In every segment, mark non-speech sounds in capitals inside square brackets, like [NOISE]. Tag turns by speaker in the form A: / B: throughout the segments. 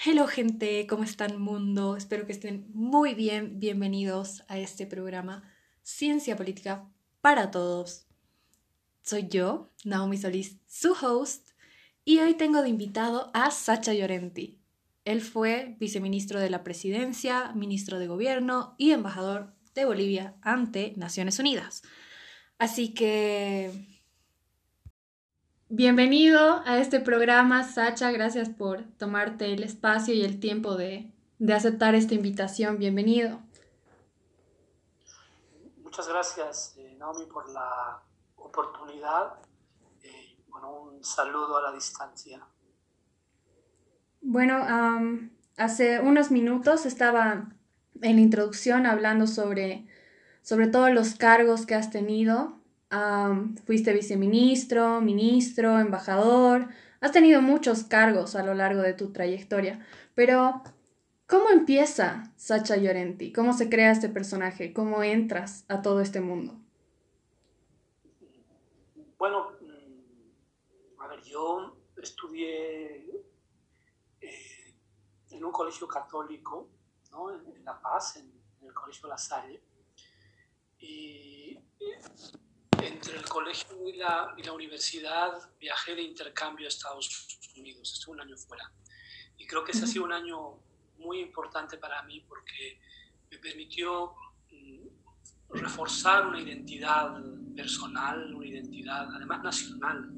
A: Hello gente, ¿cómo están mundo? Espero que estén muy bien. Bienvenidos a este programa Ciencia Política para Todos. Soy yo, Naomi Solís, su host, y hoy tengo de invitado a Sacha Llorenti. Él fue viceministro de la Presidencia, ministro de Gobierno y embajador de Bolivia ante Naciones Unidas. Así que Bienvenido a este programa, Sacha. Gracias por tomarte el espacio y el tiempo de, aceptar esta invitación. Bienvenido.
B: Muchas gracias, eh, Naomi, por la oportunidad. Eh, bueno, un saludo a la distancia.
A: Bueno, hace unos minutos estaba en la introducción hablando sobre, sobre todos los cargos que has tenido fuiste viceministro, ministro, embajador, has tenido muchos cargos a lo largo de tu trayectoria, pero ¿cómo empieza Sacha Llorenti? ¿Cómo se crea este personaje? ¿Cómo entras a todo este mundo?
B: Bueno, mm, a ver, yo estudié eh, en un colegio católico, ¿no? en, La Paz, en, el colegio La Salle, y entre el colegio y la, y la, universidad viajé de intercambio a Estados Unidos, estuve un año fuera. Y creo que ese ha sido un año muy importante para mí porque me permitió mm, reforzar una identidad personal, una identidad además nacional.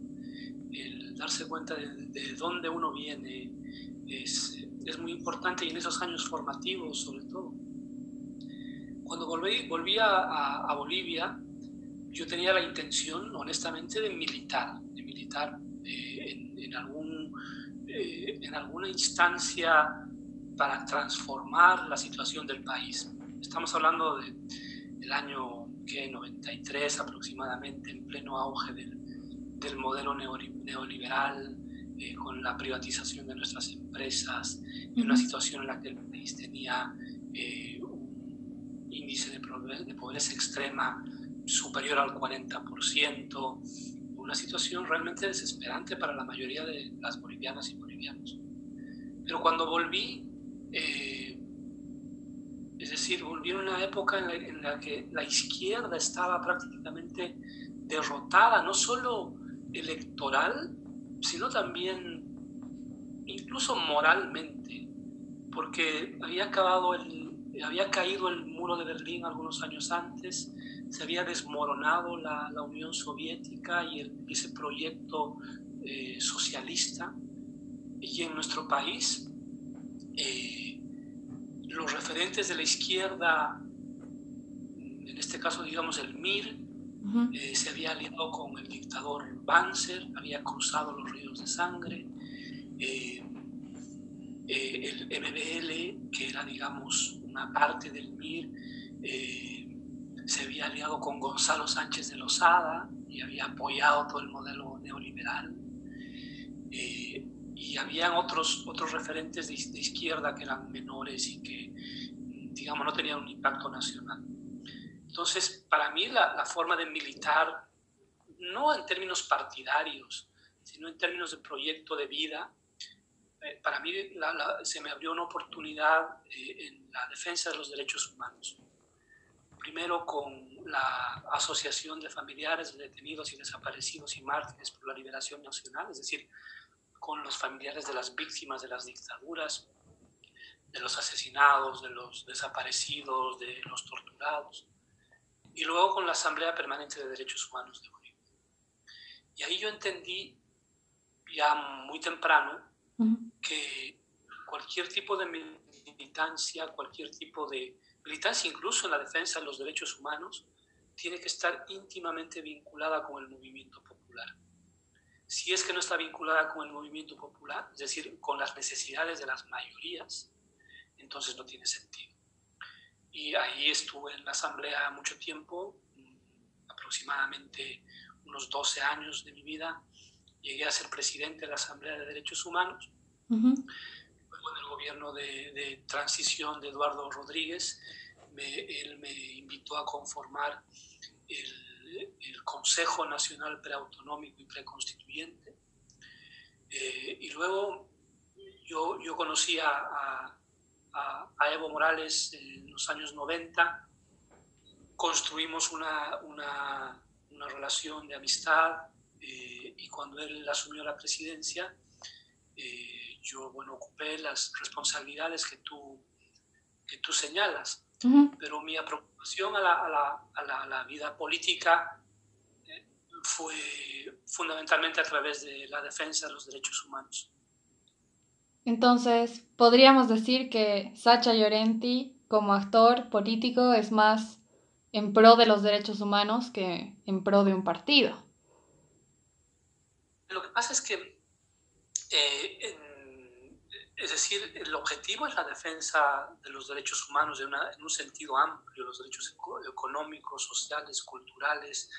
B: El darse cuenta de, dónde uno viene es, es, muy importante y en esos años formativos sobre todo. Cuando volví, volví a, a Bolivia, yo tenía la intención, honestamente, de militar, de militar eh, en, algún, eh, en alguna instancia para transformar la situación del país. Estamos hablando de, del año que 93 aproximadamente, en pleno auge del, del modelo neoliberal, eh, con la privatización de nuestras empresas, en una situación en la que el país tenía un índice de, de pobreza extrema superior al 40%, una situación realmente desesperante para la mayoría de las bolivianas y bolivianos. Pero cuando volví, eh, es decir, volví en una época en la, que la izquierda estaba prácticamente derrotada, no solo electoral, sino también incluso moralmente, porque había, acabado el, había caído el muro de Berlín algunos años antes, se había desmoronado la, la Unión Soviética y el, ese proyecto eh, socialista. Y en nuestro país, eh, los referentes de la izquierda, en este caso digamos el MIR, eh, se había aliado con el dictador Banzer, había cruzado los ríos de sangre. el MBL, que era digamos una parte del MIR, se había aliado con Gonzalo Sánchez de Lozada y había apoyado todo el modelo neoliberal. Eh, y habían otros, otros referentes de, izquierda que eran menores y que, digamos, no tenían un impacto nacional. Entonces, para mí la, forma de militar, no en términos partidarios, sino en términos de proyecto de vida, eh, para mí se me abrió una oportunidad eh, en la defensa de los derechos humanos primero con la Asociación de Familiares de Detenidos y Desaparecidos y Mártires por la Liberación Nacional, es decir, con los familiares de las víctimas de las dictaduras, de los asesinados, de los desaparecidos, de los torturados, y luego con la Asamblea Permanente de Derechos Humanos de Bolivia. Y ahí yo entendí ya muy temprano que cualquier tipo de militancia, cualquier tipo de militancia incluso en la defensa de los derechos humanos, tiene que estar íntimamente vinculada con el movimiento popular. Si es que no está vinculada con el movimiento popular, es decir, con las necesidades de las mayorías, entonces no tiene sentido. Y ahí estuve en la Asamblea mucho tiempo, aproximadamente unos 12 años de mi vida. Llegué a ser presidente de la Asamblea de Derechos Humanos. Luego en el gobierno de, de transición de Eduardo Rodríguez él me invitó a conformar el, el Consejo Nacional Preautonómico y Preconstituyente. Eh, y luego yo, yo conocí a, a, Evo Morales en los años 90, construimos una, una, una relación de amistad eh, y cuando él asumió la presidencia, eh, yo bueno, ocupé las responsabilidades que tú, que tú señalas. Pero mi aproximación a la, a la, a la, vida política eh, fue fundamentalmente a través de la defensa de los derechos humanos.
A: Entonces, podríamos decir que Sacha Llorenti, como actor político, es más en pro de los derechos humanos que en pro de un partido.
B: Lo que pasa es que, eh, es decir, el objetivo es la defensa de los derechos humanos en un sentido amplio, los derechos económicos, sociales, culturales,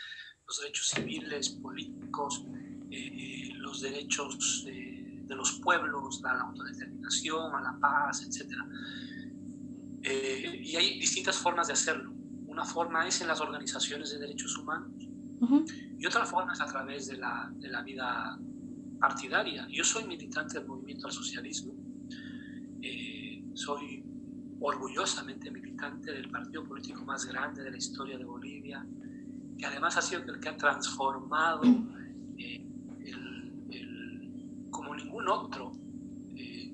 B: los derechos civiles, políticos, eh, los derechos de, los pueblos, a la autodeterminación, a la paz, etc. Eh, y hay distintas formas de hacerlo. Una forma es en las organizaciones de derechos humanos, y otra forma es a través de la, de la vida partidaria. Yo soy militante del movimiento al socialismo, eh, soy orgullosamente militante del partido político más grande de la historia de Bolivia, que además ha sido el que ha transformado eh, como ningún otro eh,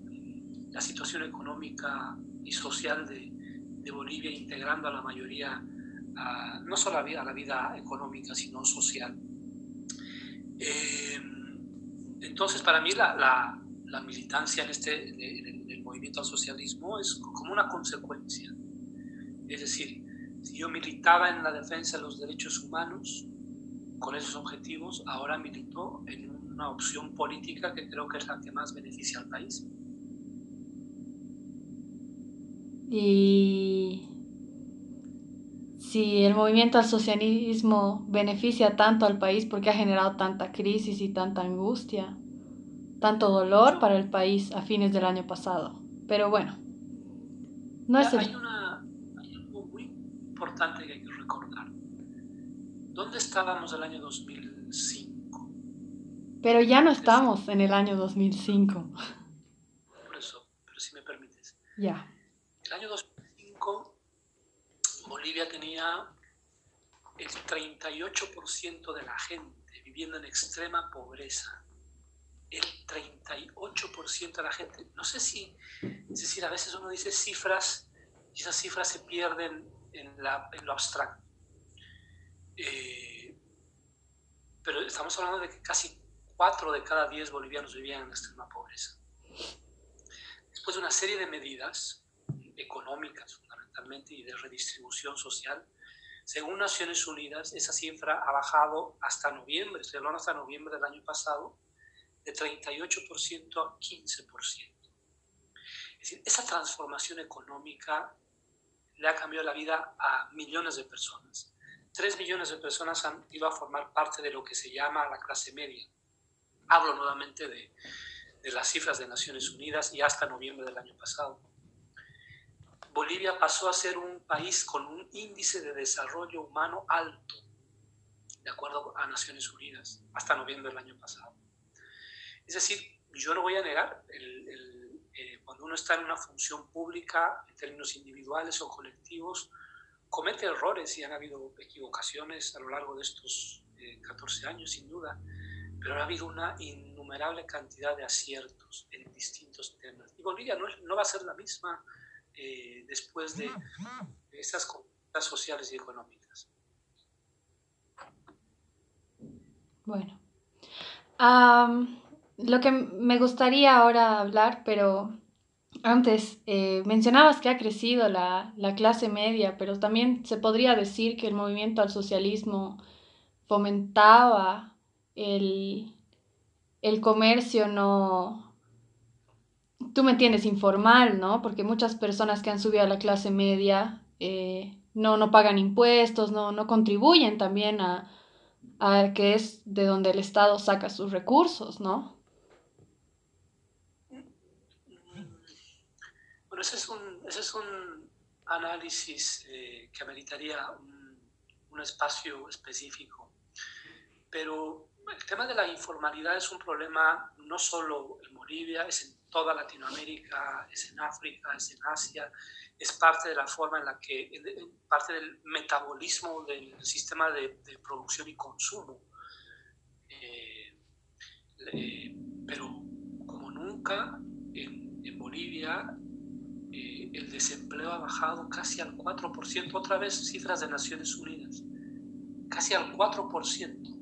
B: la situación económica y social de, de Bolivia, integrando a la mayoría no solo a la, vida, la vida económica, sino social. Eh, entonces, para mí la, la, militancia en este, del movimiento al socialismo es como una consecuencia. Es decir, si yo militaba en la defensa de los derechos humanos con esos objetivos, ahora milito en una opción política que creo que es la que más beneficia al país.
A: Y si el movimiento al socialismo beneficia tanto al país porque ha generado tanta crisis y tanta angustia, tanto dolor para el país a fines del año pasado. Pero bueno,
B: no es hay, una, hay algo muy importante que hay que recordar. ¿Dónde estábamos el año 2005?
A: Pero ya no estamos en el año 2005.
B: Por eso, pero si me permites.
A: Ya.
B: El año 2005 Bolivia tenía el 38% de la gente viviendo en extrema pobreza. El 38% de la gente. No sé si, es decir, a veces uno dice cifras y esas cifras se pierden en, lo abstracto. Eh, pero estamos hablando de que casi 4 de cada 10 bolivianos vivían en extrema pobreza. Después de una serie de medidas económicas, y de redistribución social. Según Naciones Unidas, esa cifra ha bajado hasta noviembre, estoy hablando hasta noviembre del año pasado, de 38% a 15%. Es decir, esa transformación económica le ha cambiado la vida a millones de personas. Tres millones de personas han ido a formar parte de lo que se llama la clase media. Hablo nuevamente de, de las cifras de Naciones Unidas y hasta noviembre del año pasado. Bolivia pasó a ser un país con un índice de desarrollo humano alto, de acuerdo a Naciones Unidas, hasta noviembre del año pasado. Es decir, yo no voy a negar, eh, cuando uno está en una función pública, en términos individuales o colectivos, comete errores y han habido equivocaciones a lo largo de estos 14 eh, años, sin duda, pero ha habido una innumerable cantidad de aciertos en distintos temas. Y Bolivia no, no va a ser la misma eh, después de, esas conductas sociales y económicas.
A: Bueno, lo que me gustaría ahora hablar, pero antes eh, mencionabas que ha crecido la, la, clase media, pero también se podría decir que el movimiento al socialismo fomentaba el, el comercio no, tú me entiendes, informal, ¿no? Porque muchas personas que han subido a la clase media eh, no, no pagan impuestos, no, no contribuyen también a, a que es de donde el Estado saca sus recursos, ¿no?
B: Bueno, ese es un, ese es un análisis eh, que ameritaría un, un, espacio específico. Pero el tema de la informalidad es un problema no solo en Bolivia, es en toda Latinoamérica, es en África, es en Asia, es parte de la forma en la que, parte del metabolismo del sistema de, producción y consumo. Eh, eh, pero como nunca, en, en Bolivia eh, el desempleo ha bajado casi al 4%, otra vez cifras de Naciones Unidas, casi al 4%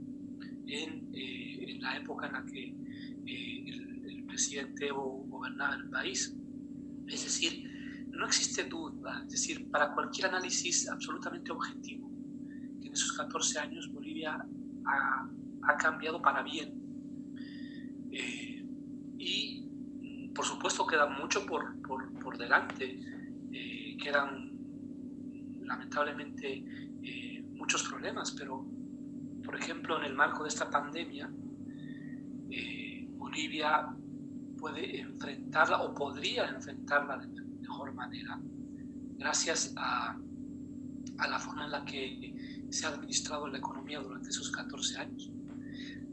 B: en, en la época en la que el, presidente gobernaba el país. Es decir, no existe duda, es decir, para cualquier análisis absolutamente objetivo, que en esos 14 años Bolivia ha, ha cambiado para bien. Eh, y por supuesto queda mucho por, por, por delante, eh, quedan lamentablemente eh, muchos problemas, pero por ejemplo en el marco de esta pandemia, Bolivia puede enfrentarla o podría enfrentarla de mejor manera, gracias a, a la forma en la que se ha administrado la economía durante esos 14 años.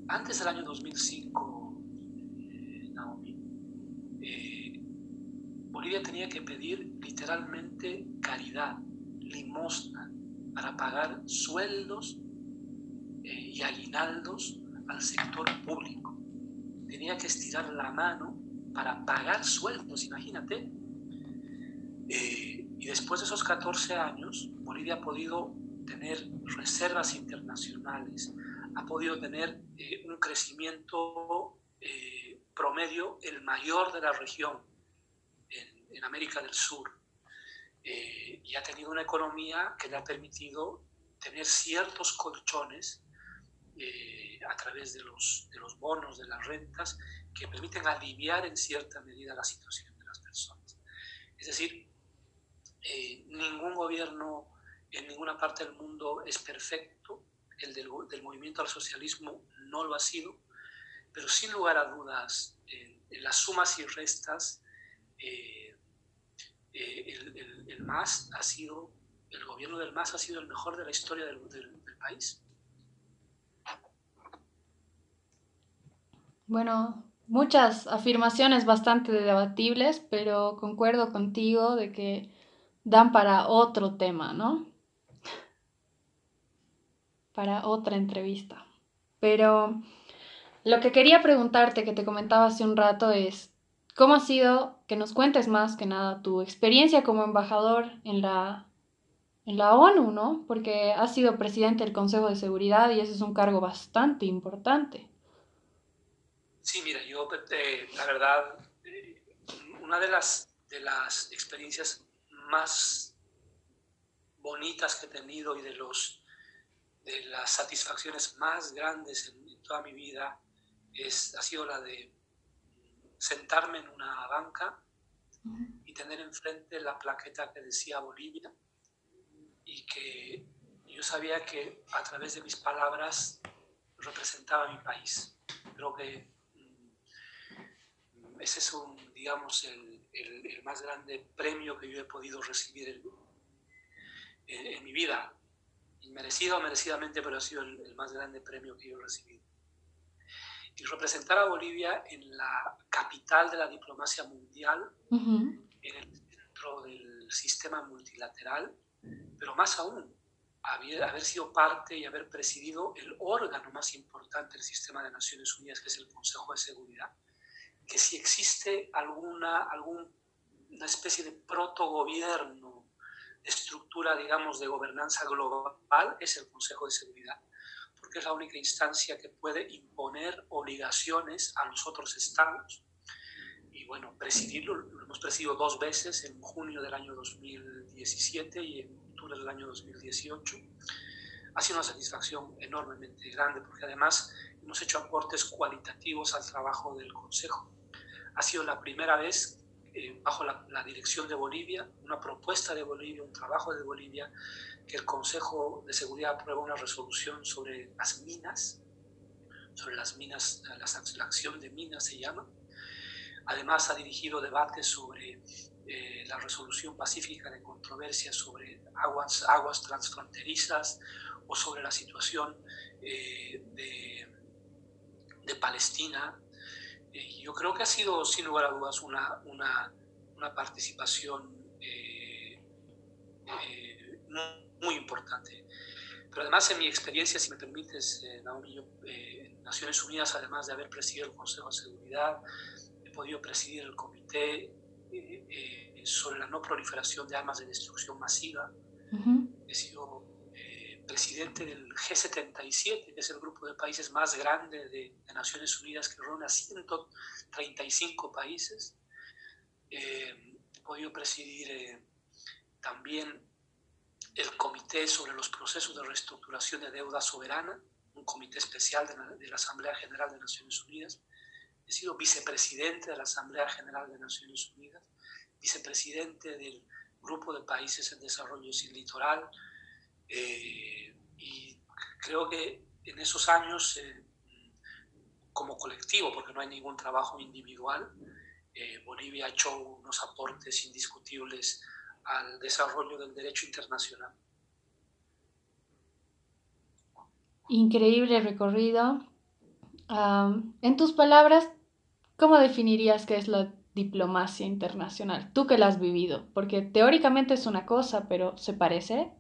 B: Antes del año 2005, eh, Naomi, eh, Bolivia tenía que pedir literalmente caridad, limosna, para pagar sueldos eh, y aguinaldos al sector público. Tenía que estirar la mano para pagar sueldos, imagínate, eh, y después de esos 14 años, Bolivia ha podido tener reservas internacionales, ha podido tener un crecimiento promedio el mayor de la región en, América del Sur. y ha tenido una economía que le ha permitido tener ciertos colchones a través de los, de los bonos, de las rentas, que permiten aliviar en cierta medida la situación de las personas. Es decir, eh, ningún gobierno en ninguna parte del mundo es perfecto, el del, movimiento al socialismo no lo ha sido, pero sin lugar a dudas, en, las sumas y restas, eh, eh, el, ha sido, el gobierno del MAS ha sido el mejor de la historia del, del país.
A: Bueno, muchas afirmaciones bastante debatibles, pero concuerdo contigo de que dan para otro tema, ¿no? [LAUGHS] Para otra entrevista. Pero lo que quería preguntarte, que te comentaba hace un rato, es, ¿cómo ha sido que nos cuentes más que nada tu experiencia como embajador en la, en la ONU, ¿no? Porque has sido presidente del Consejo de Seguridad y ese es un cargo bastante importante.
B: Sí, mira, yo, eh, la verdad, eh, una de las, de las experiencias más bonitas que he tenido y de, los, de las satisfacciones más grandes en, toda mi vida es, ha sido la de sentarme en una banca y tener enfrente la plaqueta que decía Bolivia y que yo sabía que a través de mis palabras representaba mi país. Creo que mm, ese es un, digamos, el, el, más grande premio que yo he podido recibir en, mi vida. Inmerecido o merecidamente, pero ha sido el, más grande premio que yo he recibido. Y representar a Bolivia en la capital de la diplomacia mundial, en el centro del sistema multilateral, pero más aún, haber, haber, sido parte y haber presidido el órgano más importante del sistema de Naciones Unidas, que es el Consejo de Seguridad, que si existe alguna, alguna especie de protogobierno, estructura, digamos, de gobernanza global, es el Consejo de Seguridad, porque es la única instancia que puede imponer obligaciones a los otros estados. Y bueno, presidirlo, lo hemos presidido dos veces, en junio del año 2017 y en octubre del año 2018. Ha sido una satisfacción enormemente grande, porque además hemos hecho aportes cualitativos al trabajo del Consejo. Ha sido la primera vez, eh, bajo la, dirección de Bolivia, una propuesta de Bolivia, un trabajo de Bolivia, el Consejo de Seguridad aprueba una resolución sobre las minas, sobre las minas, la, la acción de minas se llama. Además ha dirigido debates sobre eh, la resolución pacífica de controversias sobre aguas, aguas transfronterizas o sobre la situación eh, de de Palestina, yo creo que ha sido, sin lugar a dudas, una, una, una participación muy importante. Pero además, en mi experiencia, si me permites, Naomi, yo, en Naciones Unidas, además de haber presidido el Consejo de Seguridad, he podido presidir el Comité sobre la no proliferación de armas de destrucción masiva. He sido eh, presidente del G77, que es el grupo de países más grande de, Naciones Unidas, que reúne a 135 países. Eh, he podido presidir eh, también el Comité sobre los procesos de reestructuración de deuda soberana, un comité especial de la, de la Asamblea General de Naciones Unidas. He sido vicepresidente de la Asamblea General de Naciones Unidas vicepresidente del Grupo de Países en Desarrollo Sin Litoral. Eh, y creo que en esos años, eh, como colectivo, porque no hay ningún trabajo individual, eh, Bolivia ha hecho unos aportes indiscutibles al desarrollo del derecho internacional.
A: Increíble recorrido. en tus palabras, ¿cómo definirías qué es la diplomacia internacional? Tú que la has vivido, porque teóricamente es una cosa, pero ¿se parece?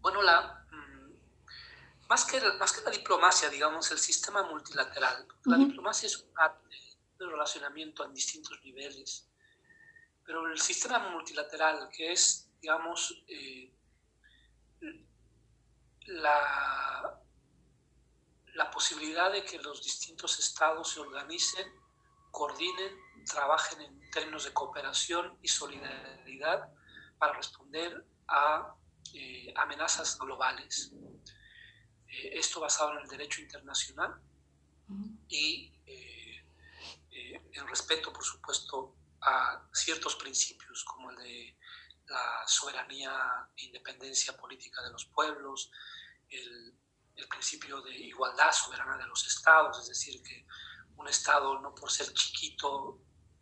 B: Bueno, la, mm, más, que, más que la diplomacia, digamos, el sistema multilateral. La diplomacia es un arte de relacionamiento en distintos niveles, pero el sistema multilateral, que es, digamos, eh, la, la posibilidad de que los distintos estados se organicen coordinen, trabajen en términos de cooperación y solidaridad para responder a eh, amenazas globales. Eh, esto basado en el derecho internacional y eh, en respeto, por supuesto, a ciertos principios como el de la soberanía e independencia política de los pueblos, el, principio de igualdad soberana de los estados, es decir, que un Estado, no por ser chiquito,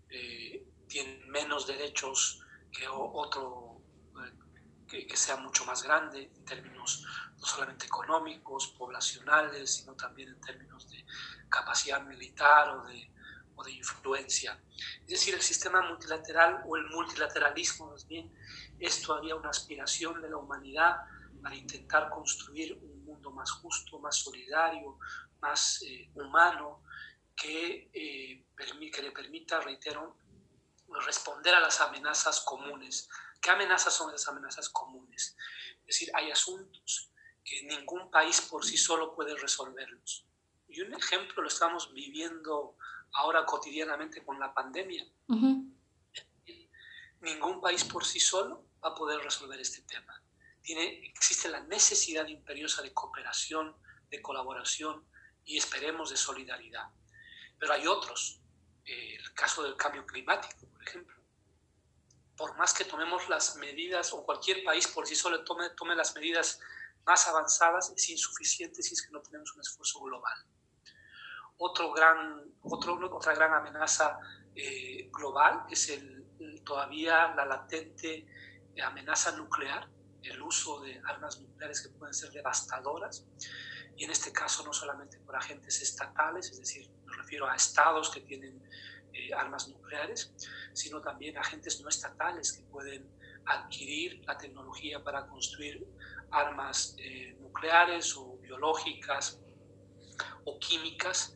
B: eh, tiene menos derechos que otro eh, que, sea mucho más grande en términos no solamente económicos, poblacionales, sino también en términos de capacidad militar o de, o de influencia. Es decir, el sistema multilateral o el multilateralismo más bien es todavía una aspiración de la humanidad para intentar construir un mundo más justo, más solidario, más eh, humano, que, eh, que le permita, reitero, responder a las amenazas comunes. ¿Qué amenazas son esas amenazas comunes? Es decir, hay asuntos que ningún país por sí solo puede resolverlos. Y un ejemplo lo estamos viviendo ahora cotidianamente con la pandemia. Ningún país por sí solo va a poder resolver este tema. Tiene, existe la necesidad imperiosa de cooperación, de colaboración y esperemos de solidaridad. Pero hay otros, eh, el caso del cambio climático, por ejemplo. Por más que tomemos las medidas, o cualquier país por sí solo tome, tome las medidas más avanzadas, es insuficiente si es que no tenemos un esfuerzo global. Otro gran, otro, otra gran amenaza eh, global es el, todavía la latente amenaza nuclear, el uso de armas nucleares que pueden ser devastadoras, y en este caso no solamente por agentes estatales, es decir, me refiero a estados que tienen eh, armas nucleares, sino también agentes no estatales que pueden adquirir la tecnología para construir armas eh, nucleares o biológicas o químicas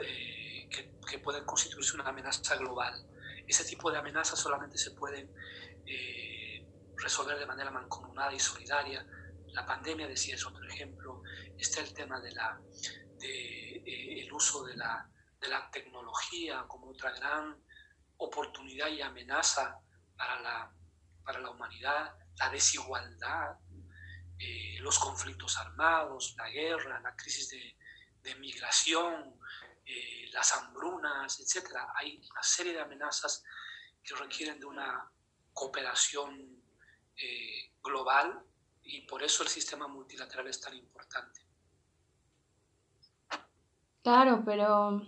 B: eh, que, que, pueden constituirse una amenaza global. Ese tipo de amenazas solamente se pueden resolver de manera mancomunada y solidaria. La pandemia, decía, es otro ejemplo. Está el tema de la, de, el uso de la de la tecnología como otra gran oportunidad y amenaza para la, para la humanidad, la desigualdad, eh, los conflictos armados, la guerra, la crisis de, de migración, eh, las hambrunas, etc. Hay una serie de amenazas que requieren de una cooperación eh, global y por eso el sistema multilateral es tan importante.
A: Claro, pero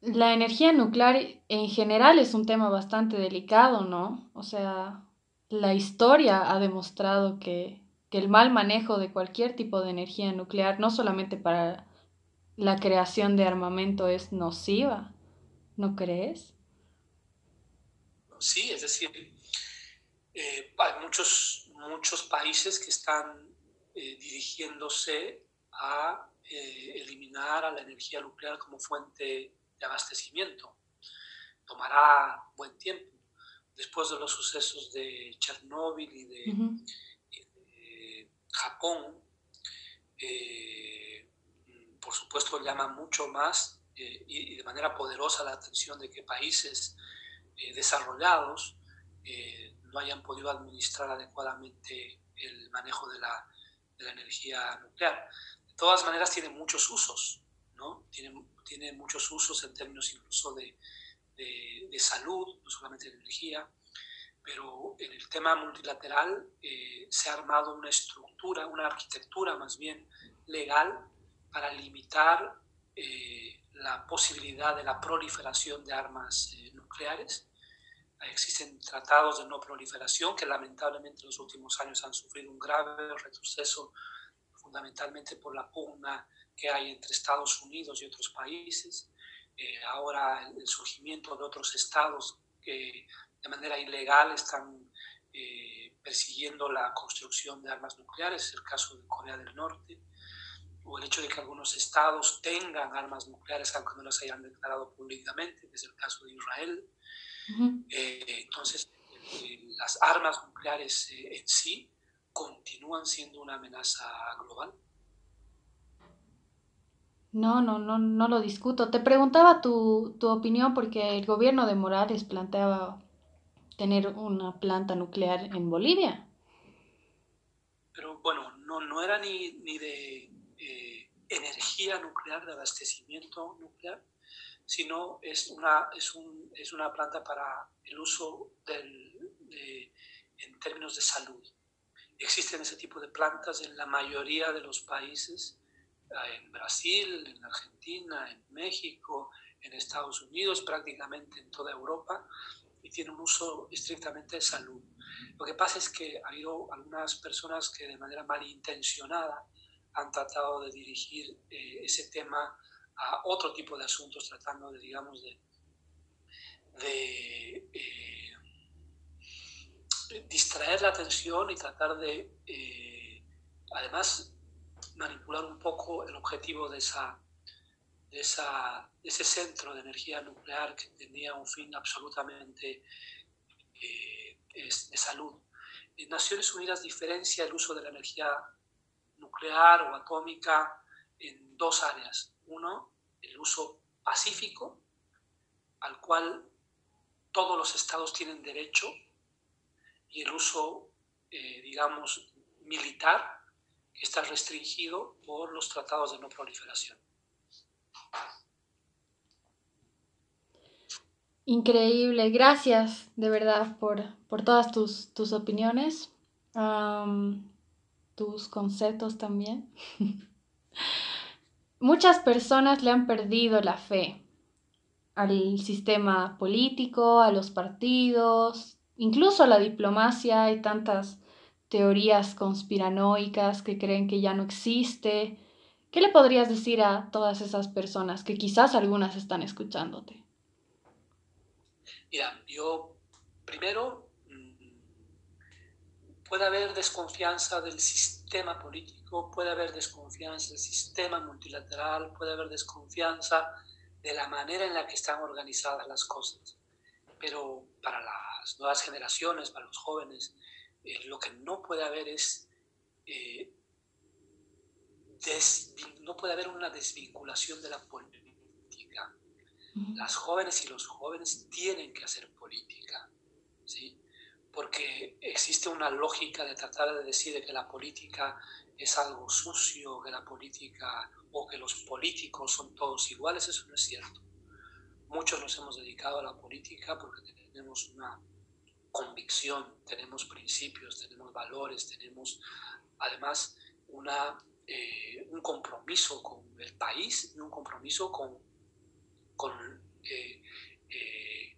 A: la energía nuclear en general es un tema bastante delicado, ¿no? O sea, la historia ha demostrado que, el mal manejo de cualquier tipo de energía nuclear, no solamente para la creación de armamento es nociva, ¿no crees?
B: Sí, es decir, eh, hay muchos, muchos países que están eh, dirigiéndose a eh, eliminar a la energía nuclear como fuente de abastecimiento. Tomará buen tiempo. Después de los sucesos de Chernóbil y de, Japón, por supuesto llama mucho más y de manera poderosa la atención de que países desarrollados no hayan podido administrar adecuadamente el manejo de la, de la energía nuclear. De todas maneras, tiene muchos usos, ¿no? Tiene, tiene muchos usos en términos incluso de, de, salud, no solamente de energía, pero en el tema multilateral eh, se ha armado una estructura, una arquitectura más bien legal para limitar eh, la posibilidad de la proliferación de armas eh, nucleares Existen tratados de no proliferación que lamentablemente en los últimos años han sufrido un grave retroceso, fundamentalmente por la pugna que hay entre Estados Unidos y otros países. Eh, ahora el, surgimiento de otros estados que de manera ilegal están eh, persiguiendo la construcción de armas nucleares, es el caso de Corea del Norte, o el hecho de que algunos estados tengan armas nucleares aunque no las hayan declarado públicamente, que es el caso de Israel. Eh, entonces, eh, las armas nucleares eh, en sí continúan siendo una amenaza global.
A: No, no, no, no lo discuto. Te preguntaba tu, tu opinión porque el gobierno de Morales planteaba tener una planta nuclear en Bolivia.
B: Pero bueno, no, no era ni, ni de energía nuclear, de abastecimiento nuclear, sino es una, es, un, es una planta para el uso del, en términos de salud. Existen ese tipo de plantas en la mayoría de los países, en Brasil, en Argentina, en México, en Estados Unidos, prácticamente en toda Europa, y tiene un uso estrictamente de salud. Lo que pasa es que ha habido algunas personas que de manera malintencionada han tratado de dirigir eh, ese tema a otro tipo de asuntos, tratando de, digamos, de, eh, distraer la atención y tratar de, eh, además, manipular un poco el objetivo de, esa, de, esa, ese centro de energía nuclear que tenía un fin absolutamente eh, de salud. En Naciones Unidas diferencia el uso de la energía nuclear o atómica en dos áreas. Uno, el uso pacífico, al cual todos los estados tienen derecho, y el uso, eh, digamos, militar, que está restringido por los tratados de no proliferación.
A: Increíble, gracias de verdad por, todas tus, tus opiniones, tus conceptos también. [LAUGHS] Muchas personas le han perdido la fe al sistema político, a los partidos, incluso a la diplomacia. Hay tantas teorías conspiranoicas que creen que ya no existe. ¿Qué le podrías decir a todas esas personas que quizás algunas están escuchándote?
B: Mira, yo primero puede haber desconfianza del sistema político, puede haber desconfianza del sistema multilateral, puede haber desconfianza de la manera en la que están organizadas las cosas. Pero para las nuevas generaciones, para los jóvenes, eh, lo que no puede haber es, eh, no puede haber una desvinculación de la política. Las jóvenes y los jóvenes tienen que hacer política. ¿sí? Porque existe una lógica de tratar de decir que la política es algo sucio, que la política o que los políticos son todos iguales, eso no es cierto. Muchos nos hemos dedicado a la política porque tenemos una convicción, tenemos principios, tenemos valores, tenemos además una, eh, un compromiso con el país y un compromiso con, con, eh, eh,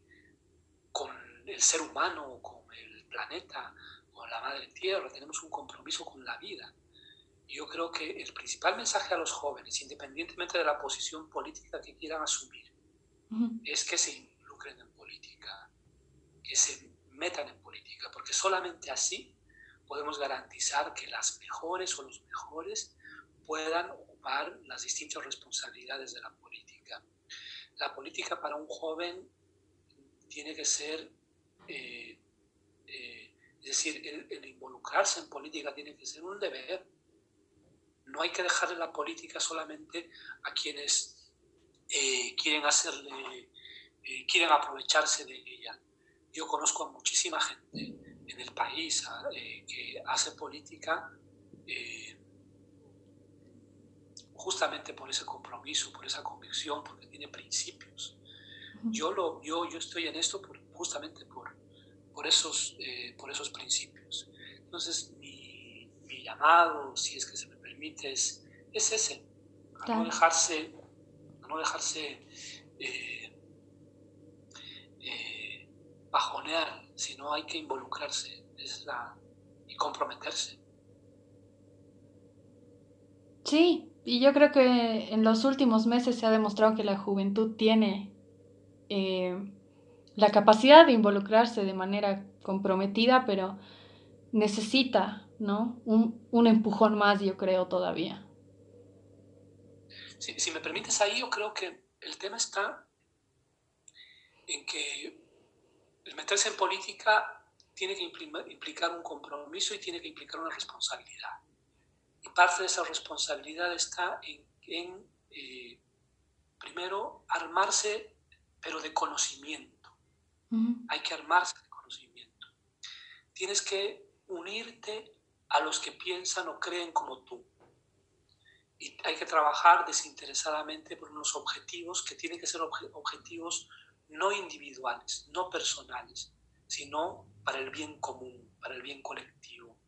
B: con el ser humano, con planeta, con la madre tierra, tenemos un compromiso con la vida. yo creo que el principal mensaje a los jóvenes, independientemente de la posición política que quieran asumir, es que se involucren en política, que se metan en política, porque solamente así podemos garantizar que las mejores o los mejores puedan ocupar las distintas responsabilidades de la política. La política para un joven tiene que ser, eh, eh, es decir, el, involucrarse en política tiene que ser un deber. No hay que dejarle la política solamente a quienes eh, quieren hacerle, quieren aprovecharse de ella. Yo conozco a muchísima gente en el país que hace política justamente por ese compromiso, por esa convicción, porque tiene principios. Yo, lo, yo, yo estoy en esto por, justamente por, por, esos, eh, por esos principios. Entonces, mi, mi, llamado, si es que se me permite, es, es ese, a no dejarse, a no dejarse eh, eh, bajonear, sino hay que involucrarse es la, y comprometerse.
A: Sí, y yo creo que en los últimos meses se ha demostrado que la juventud tiene eh, la capacidad de involucrarse de manera comprometida, pero necesita ¿no? un, un empujón más, yo creo, todavía.
B: si me permites ahí, yo creo que el tema está en que el meterse en política tiene que implicar un compromiso y tiene que implicar una responsabilidad. Y parte de esa responsabilidad está en, eh, primero, armarse, pero de conocimiento. Hay que armarse de conocimiento. Tienes que unirte a los que piensan o creen como tú. Y hay que trabajar desinteresadamente por unos objetivos que tienen que ser objetivos no individuales, no personales, sino para el bien común, para el bien colectivo.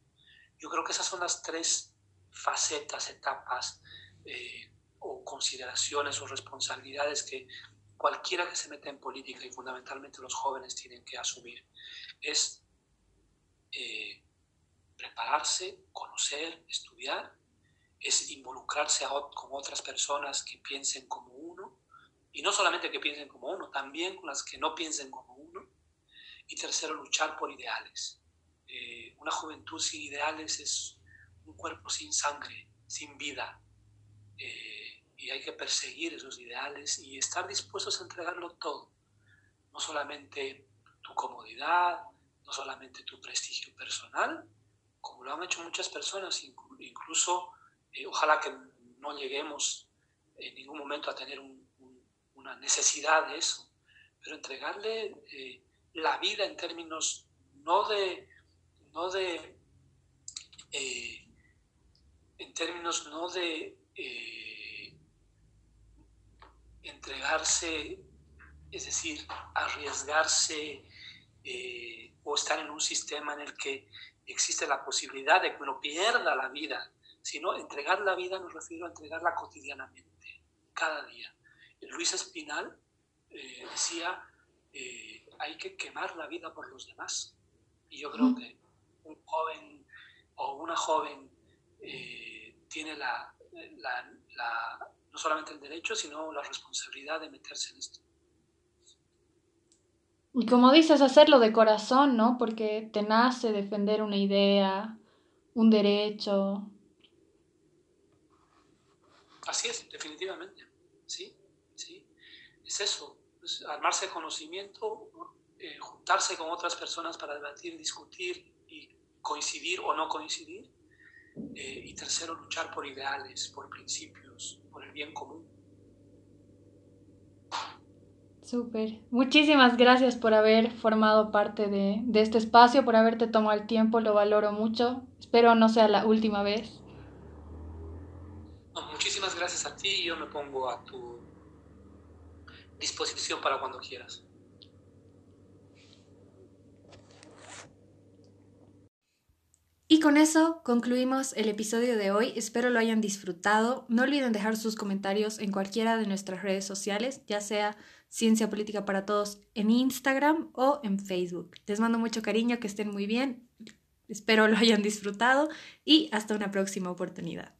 B: Yo creo que esas son las tres facetas, etapas eh, o consideraciones o responsabilidades que cualquiera que se meta en política y fundamentalmente los jóvenes tienen que asumir. Es eh, prepararse, conocer, estudiar, es involucrarse con otras personas que piensen como uno, y no solamente que piensen como uno, también con las que no piensen como uno. Y tercero, luchar por ideales. Eh, una juventud sin ideales es un cuerpo sin sangre, sin vida. Eh, y hay que perseguir esos ideales y estar dispuestos a entregarlo todo. No solamente tu comodidad, no solamente tu prestigio personal, como lo han hecho muchas personas, incluso eh, ojalá que no lleguemos en ningún momento a tener una necesidad de eso, pero entregarle eh, la vida en términos no de, no de en términos no de eh, entregarse, es decir, arriesgarse eh, o estar en un sistema en el que existe la posibilidad de que uno pierda la vida, sino entregar la vida, me refiero a entregarla cotidianamente, cada día. Luis Espinal eh, decía, hay que quemar la vida por los demás. Y yo creo que un joven o una joven eh, tiene la, no solamente el derecho, sino la responsabilidad de meterse en esto.
A: Y como dices, hacerlo de corazón, ¿no? Porque te nace defender una idea, un derecho.
B: Así es, definitivamente. Sí, sí. Es eso, armarse de conocimiento, eh, juntarse con otras personas para debatir, discutir y coincidir o no coincidir eh, y tercero, luchar por ideales, por principios, por el bien común.
A: Súper. Muchísimas gracias por haber formado parte de, de, este espacio, por haberte tomado el tiempo, lo valoro mucho. Espero no sea la última vez.
B: muchísimas gracias a ti yo me pongo a tu disposición para cuando quieras.
A: Y con eso concluimos el episodio de hoy. Espero lo hayan disfrutado. No olviden dejar sus comentarios en cualquiera de nuestras redes sociales, ya sea Ciencia Política para Todos en Instagram o en Facebook. Les mando mucho cariño, que estén muy bien.
C: Espero lo hayan disfrutado y hasta una próxima oportunidad.